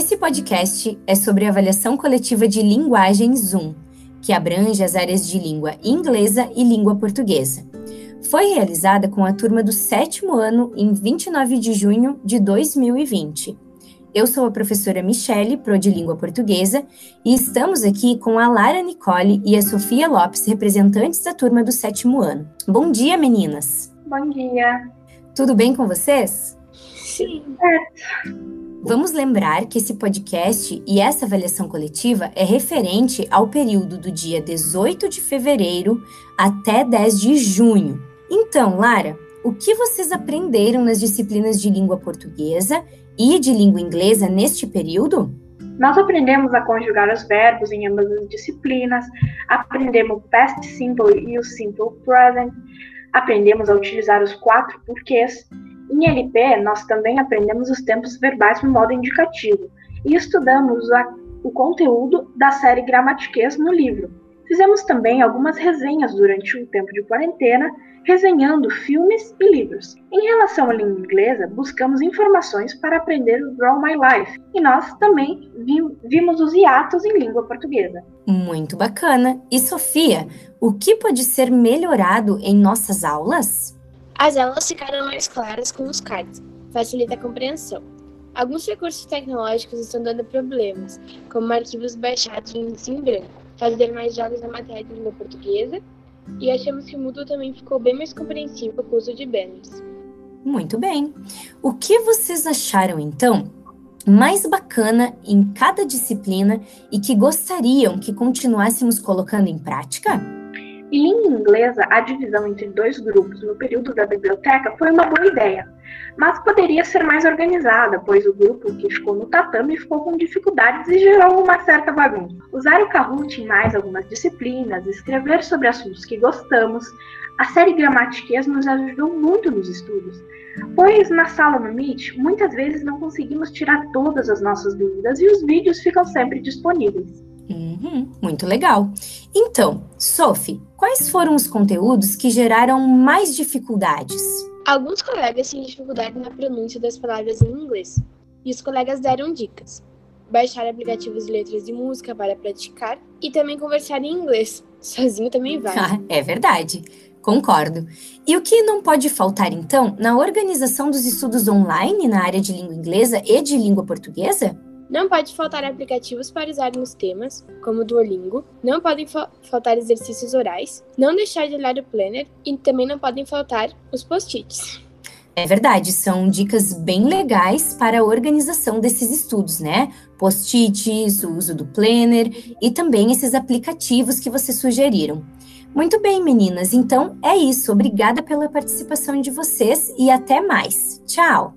Esse podcast é sobre a avaliação coletiva de linguagem Zoom, que abrange as áreas de língua inglesa e língua portuguesa. Foi realizada com a turma do sétimo ano em 29 de junho de 2020. Eu sou a professora Michele, Pro de Língua Portuguesa, e estamos aqui com a Lara Nicole e a Sofia Lopes, representantes da turma do sétimo ano. Bom dia, meninas! Bom dia! Tudo bem com vocês? Sim. Vamos lembrar que esse podcast e essa avaliação coletiva é referente ao período do dia 18 de fevereiro até 10 de junho. Então, Lara, o que vocês aprenderam nas disciplinas de língua portuguesa e de língua inglesa neste período? Nós aprendemos a conjugar os verbos em ambas as disciplinas, aprendemos o past simple e o simple present, aprendemos a utilizar os quatro porquês em LP, nós também aprendemos os tempos verbais no modo indicativo e estudamos a, o conteúdo da série Gramatiquês no livro. Fizemos também algumas resenhas durante o tempo de quarentena, resenhando filmes e livros. Em relação à língua inglesa, buscamos informações para aprender o Draw My Life e nós também vimos os hiatos em língua portuguesa. Muito bacana! E Sofia, o que pode ser melhorado em nossas aulas? As aulas ficaram mais claras com os cards, facilita a compreensão. Alguns recursos tecnológicos estão dando problemas, como arquivos baixados em índice branco, fazer mais jogos na matéria de língua portuguesa, e achamos que o Moodle também ficou bem mais compreensivo com o uso de banners. Muito bem. O que vocês acharam, então, mais bacana em cada disciplina e que gostariam que continuássemos colocando em prática? Em língua inglesa, a divisão entre dois grupos no período da biblioteca foi uma boa ideia, mas poderia ser mais organizada, pois o grupo que ficou no tatame ficou com dificuldades e gerou uma certa bagunça. Usar o Kahoot em mais algumas disciplinas, escrever sobre assuntos que gostamos, a série Gramatiquês nos ajudou muito nos estudos, pois na sala no Meet, muitas vezes não conseguimos tirar todas as nossas dúvidas e os vídeos ficam sempre disponíveis. Uhum, muito legal. Então, Sophie, quais foram os conteúdos que geraram mais dificuldades? Alguns colegas tinham dificuldade na pronúncia das palavras em inglês, e os colegas deram dicas. Baixar aplicativos de letras de música para praticar e também conversar em inglês. Sozinho também vale. Ah, é verdade. Concordo. E o que não pode faltar, então, na organização dos estudos online na área de língua inglesa e de língua portuguesa? Não pode faltar aplicativos para usar nos temas, como o Duolingo. Não podem fa faltar exercícios orais. Não deixar de olhar o planner e também não podem faltar os post-its. É verdade, são dicas bem legais para a organização desses estudos, né? Post-its, o uso do planner e também esses aplicativos que vocês sugeriram. Muito bem, meninas, então é isso. Obrigada pela participação de vocês e até mais. Tchau!